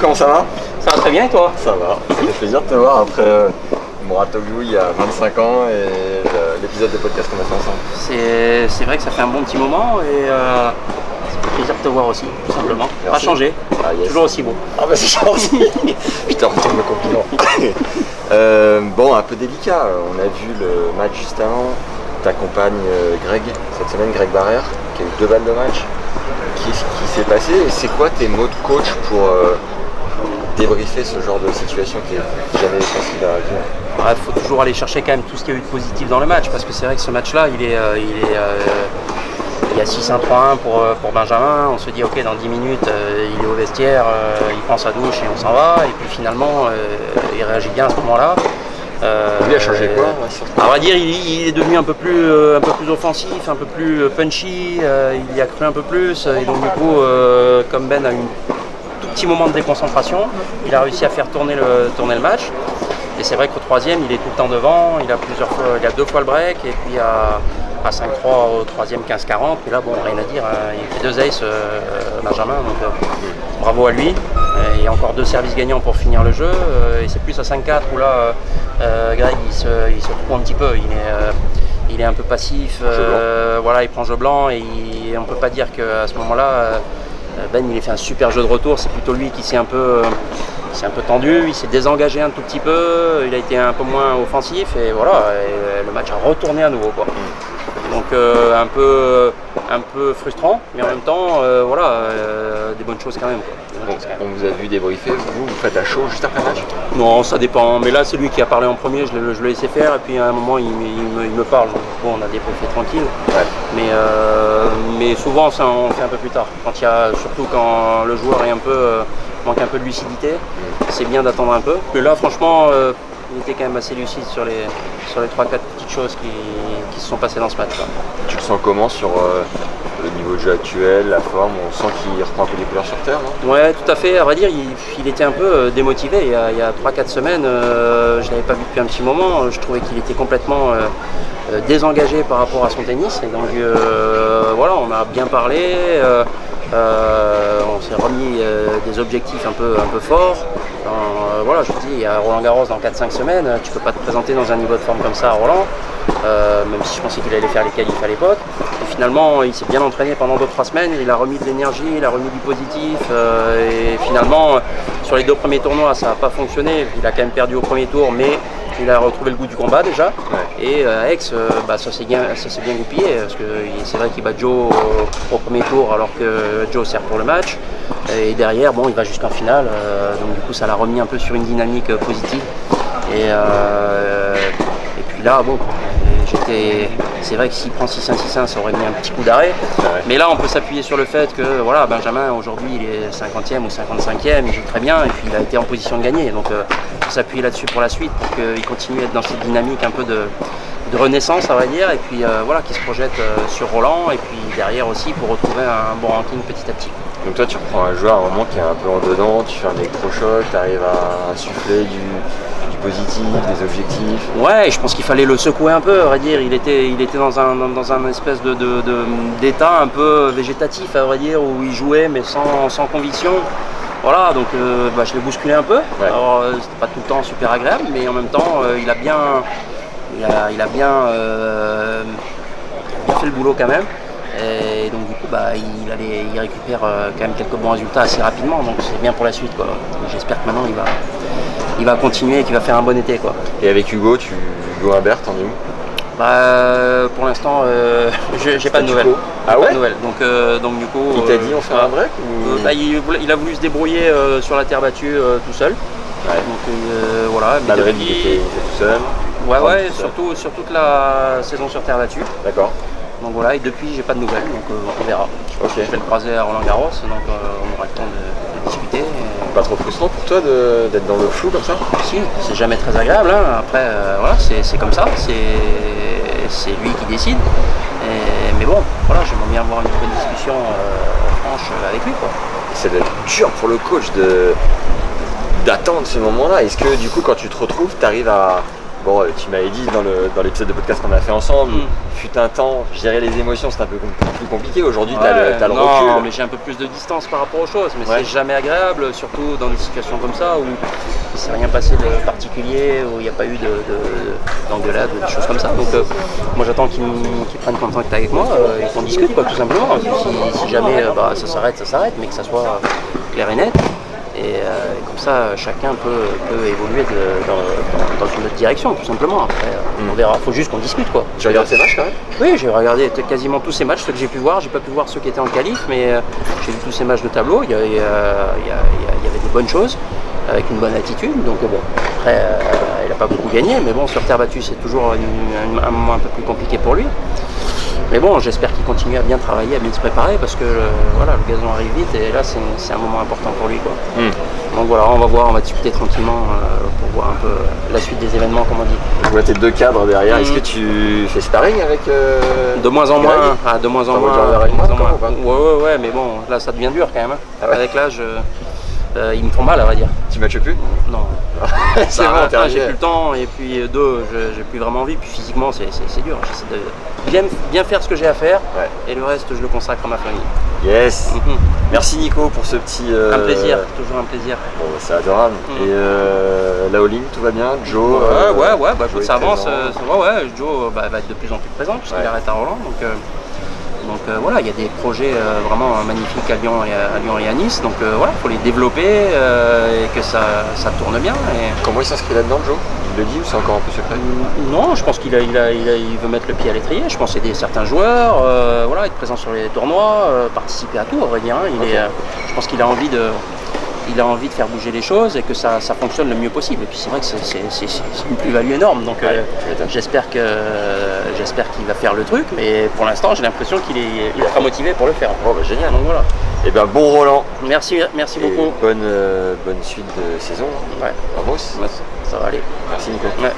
Comment ça va? Ça va très bien et toi? Ça va. Ça fait plaisir de te voir après euh, Mouratoglou il y a 25 ans et le- l'épisode de podcast qu'on a fait ensemble. C'est vrai que ça fait un bon petit moment et euh, ça fait plaisir de te voir aussi, tout simplement. Pas changé, Ah, yes. toujours aussi beau. Ah bah c'est gentil Putain, retourne le compliment. Euh, bon, un peu délicat. On a vu le match juste avant. Ta compagne euh, Greg, cette semaine, Greg Barrère, qui a eu deux balles de match. Qu'est-ce qui s'est passé? Et c'est quoi tes mots de coach pour euh, débriefer ce genre de situation qui est jamais facile à vivre Il faut toujours aller chercher quand même tout ce qu'il y a eu de positif dans le match parce que c'est vrai que ce match-là, il est, euh, il est, euh, il y a 6-1-3-1 pour, euh, pour Benjamin. On se dit, ok, dans 10 minutes, euh, il est au vestiaire, euh, il prend sa douche et on s'en va. Et puis finalement, euh, il réagit bien à ce moment-là. Euh, Lui a changé quoi À vrai dire, il, il est devenu un peu plus, euh, un peu plus offensif, un peu plus punchy, euh, il y a cru un peu plus. Et donc du coup, euh, comme Ben a eu un tout petit moment de déconcentration, il a réussi à faire tourner le, tourner le match. Et c'est vrai qu'au troisième, il est tout le temps devant, il a plusieurs fois, il a deux fois le break, et puis à, à 5-3 au troisième 15-40. Et là, bon, rien à dire, hein, il fait deux aces, euh, Benjamin, donc euh, bravo à lui. Et encore deux services gagnants pour finir le jeu. euh, et c'est plus à 5-4 où là, Greg, il se, il se trouve un petit peu. Il est, il est un peu passif, euh, voilà, il prend jeu blanc et il- on peut pas dire qu'à ce moment-là, Ben il a fait un super jeu de retour. C'est plutôt lui qui s'est un peu, euh, un peu tendu, il s'est désengagé un tout petit peu, il a été un peu moins offensif. Et voilà, et le match a retourné à nouveau quoi. Donc euh, un peu, un peu frustrant, mais en même temps, euh, voilà, euh, des bonnes choses quand même. quoi. Des bonnes Bon, choses quand même. on vous a vu débriefer, vous, vous faites à chaud juste après le match Non, ça dépend. Mais là, c'est lui qui a parlé en premier. Je l'ai je l'ai laissé faire. Et puis à un moment, il, il me, il me parle. Donc, bon, on a débriefé tranquille. Ouais. Mais, mais souvent, ça, on le fait un peu plus tard. Quand il y a, surtout quand le joueur est un peu, manque un peu de lucidité, c'est bien d'attendre un peu. Mais là, franchement, euh, il était quand même assez lucide sur les, sur les 3-4 petites choses qui, qui se sont passées dans ce match. quoi. Tu le sens comment sur euh, le niveau de jeu actuel, la forme? On sent qu'il reprend un peu des couleurs sur terre, non? Ouais, tout à fait. À vrai dire, il, il était un peu euh, démotivé. Il y a, il y a 3-4 semaines, euh, je ne l'avais pas vu depuis un petit moment. Je trouvais qu'il était complètement euh, désengagé par rapport à son tennis. Et donc, voilà, on a bien parlé. Euh, on s'est remis euh, des objectifs un peu, un peu forts. Euh, voilà, je te dis, il y a Roland Garros dans 4-5 semaines. Tu peux pas te présenter dans un niveau de forme comme ça à Roland. Même si je pensais qu'il allait faire les qualifs à l'époque. Et finalement, il s'est bien entraîné pendant 2-3 semaines, il a remis de l'énergie, il a remis du positif. et finalement, sur les deux premiers tournois, ça n'a pas fonctionné. Il a quand même perdu au premier tour, mais il a retrouvé le goût du combat déjà. Et euh, à Aix, euh, bah, ça s'est bien, bien goupillé, parce que c'est vrai qu'il bat Joe au, au premier tour alors que Joe sert pour le match. Et derrière, bon, il va jusqu'en finale. euh, donc du coup, ça l'a remis un peu sur une dynamique euh, positive. Et, euh, et puis là, bon. C'est vrai que s'il prend 6-1, 6-1, ça aurait mis un petit coup d'arrêt. Mais là, on peut s'appuyer sur le fait que voilà, Benjamin, aujourd'hui, il est 50e ou 55e, il joue très bien et puis il a été en position de gagner. Donc, euh, on peut s'appuyer là-dessus pour la suite pour qu'il continue à être dans cette dynamique un peu de, de renaissance, à vrai dire, et puis euh, voilà, qui se projette euh, sur Roland et puis derrière aussi pour retrouver un bon ranking petit à petit. Donc toi, tu reprends un joueur à un moment qui est un peu en dedans, tu fais un électrochoc, tu arrives à insuffler du, du positif, des objectifs. Ouais, je pense qu'il fallait le secouer un peu, à vrai dire. Il était, il était dans un, dans un espèce de, d'état un peu végétatif, à vrai dire, où il jouait mais sans, sans conviction. Voilà, donc euh, bah, je l'ai bousculé un peu. Alors euh, c'était pas tout le temps super agréable, mais en même temps, euh, il a bien, il a, il a bien, bien fait le boulot quand même. Et donc du coup, bah, il, allait, il récupère euh, quand même quelques bons résultats assez rapidement, donc c'est bien pour la suite. quoi. J'espère que maintenant il va, il va continuer et qu'il va faire un bon été. Quoi. Et avec Hugo, tu Hugo Humbert, es où Bah, pour l'instant, euh, j'ai pas de nouvelles. Ah Pas ouais? de nouvelles. Donc, euh, donc du coup. Il t'a euh, dit on fait un break ou... Euh, bah, il, a voulu se débrouiller euh, sur la terre battue euh, tout seul. Ouais. Donc euh, voilà. mais Madrid, il était, tout seul. Ouais, ouais, surtout sur toute la saison sur terre battue. D'accord. Donc voilà, et depuis, j'ai pas de nouvelles, donc euh, on verra. Je vais le croiser à Roland Garros, donc euh, on aura le temps de, de discuter. Et- Pas trop frustrant pour toi d'être dans le flou comme ça Si, c'est jamais très agréable. hein. Après, euh, voilà, c'est c'est comme ça. C'est c'est lui qui décide. Et- mais bon, voilà, j'aimerais bien avoir une bonne discussion euh, franche avec lui. Quoi. Être dur pour le coach de d'attendre ce moment-là. Est-ce que du coup quand tu te retrouves, tu arrives à. Bon, euh, tu m'avais dit dans le- dans l'épisode de podcast qu'on a fait ensemble, Mm. fut un temps, gérer les émotions c'est un peu plus compliqué. Aujourd'hui, tu Ouais, as le, t'as le non, recul. mais j'ai un peu plus de distance par rapport aux choses. Mais Ouais. c'est jamais agréable, surtout dans des situations comme ça où il s'est rien passé de particulier, où il n'y a pas eu de- de- d'engueulade, de, choses comme ça. Donc euh, moi j'attends qu'ils qu'ils prennent contact avec moi euh, et qu'on discute quoi, tout simplement. Si, si jamais euh, bah, ça s'arrête, ça s'arrête, mais que ça soit clair et net. Et, euh, et comme ça, chacun peut, peut évoluer de- dans, dans- dans une autre direction, tout simplement. Après, euh, on Mm. verra. faut juste qu'on discute, quoi. Tu regardes ces matchs quand même? Oui, j'ai regardé quasiment tous ces matchs, ceux que j'ai pu voir. J'ai pas pu voir ceux qui étaient en qualif, mais euh, j'ai vu tous ces matchs de tableau. Il y, a- il y a- y avait des bonnes choses, avec une bonne attitude. Donc bon, après, euh, il n'a pas beaucoup gagné, mais bon, sur terre battue, c'est toujours une- un moment un peu plus compliqué pour lui. Mais bon, j'espère qu'il continue à bien travailler, à bien se préparer, parce que euh, voilà, le gazon arrive vite et là, c'est un moment important pour lui. Quoi. Donc voilà, on va voir, on va discuter tranquillement euh, pour voir un peu la suite des événements, comme on dit. Je vois tes deux cadres derrière. Est-ce que tu fais sparring avec euh, De moins en moins, ah, de moins en moins. de en Ouais, ouais, ouais, mais bon, là ça devient dur quand même. hein. Ah ouais Avec l'âge, ils me font mal, on va dire. Tu matches plus? Non. C'est bon, t'es j'ai plus le temps, et puis deux, j'ai plus vraiment envie, puis physiquement c'est dur. J'essaie de bien, bien faire ce que j'ai à faire, Ouais. et le reste je le consacre à ma famille. Yes. Mhm. Merci Nico pour ce petit. euh, Un plaisir, toujours un plaisir. Bon, bah, c'est adorable. Mm. Et euh, la all tout va bien? Joe Ouais, euh, ouais, ouais, bah, Joe ça avance. ouais, ouais, Joe bah, va être de plus en plus présent puisqu'il Ouais. arrête à Roland. Donc, donc euh, voilà, il y a des projets euh, vraiment magnifiques à Lyon et à, à Lyon et à Nice. Donc euh, voilà, il faut les développer et que ça, ça tourne bien. Et... Comment il s'inscrit là-dedans, Joe? Il le dit ou c'est encore un peu secret? Non, je pense qu'il a, il a- il a- il veut mettre le pied à l'étrier. Je pense aider certains joueurs, voilà, être présent sur les tournois, participer à tout, à vrai dire. hein. Il est, je pense qu'il a envie de. Il a envie de faire bouger les choses et que ça, ça fonctionne le mieux possible. Et puis c'est vrai que c'est- une plus-value énorme. Donc euh, Ouais, j'espère que j'espère qu'il va faire le truc. Mais pour l'instant, j'ai l'impression qu'il est ultra motivé pour le faire. Oh, bah génial. Donc voilà. Et ben bon Roland. Merci, merci Et beaucoup. bonne, euh, bonne suite de saison. Ouais, Vamos. ça va aller. Merci Nico. Ouais.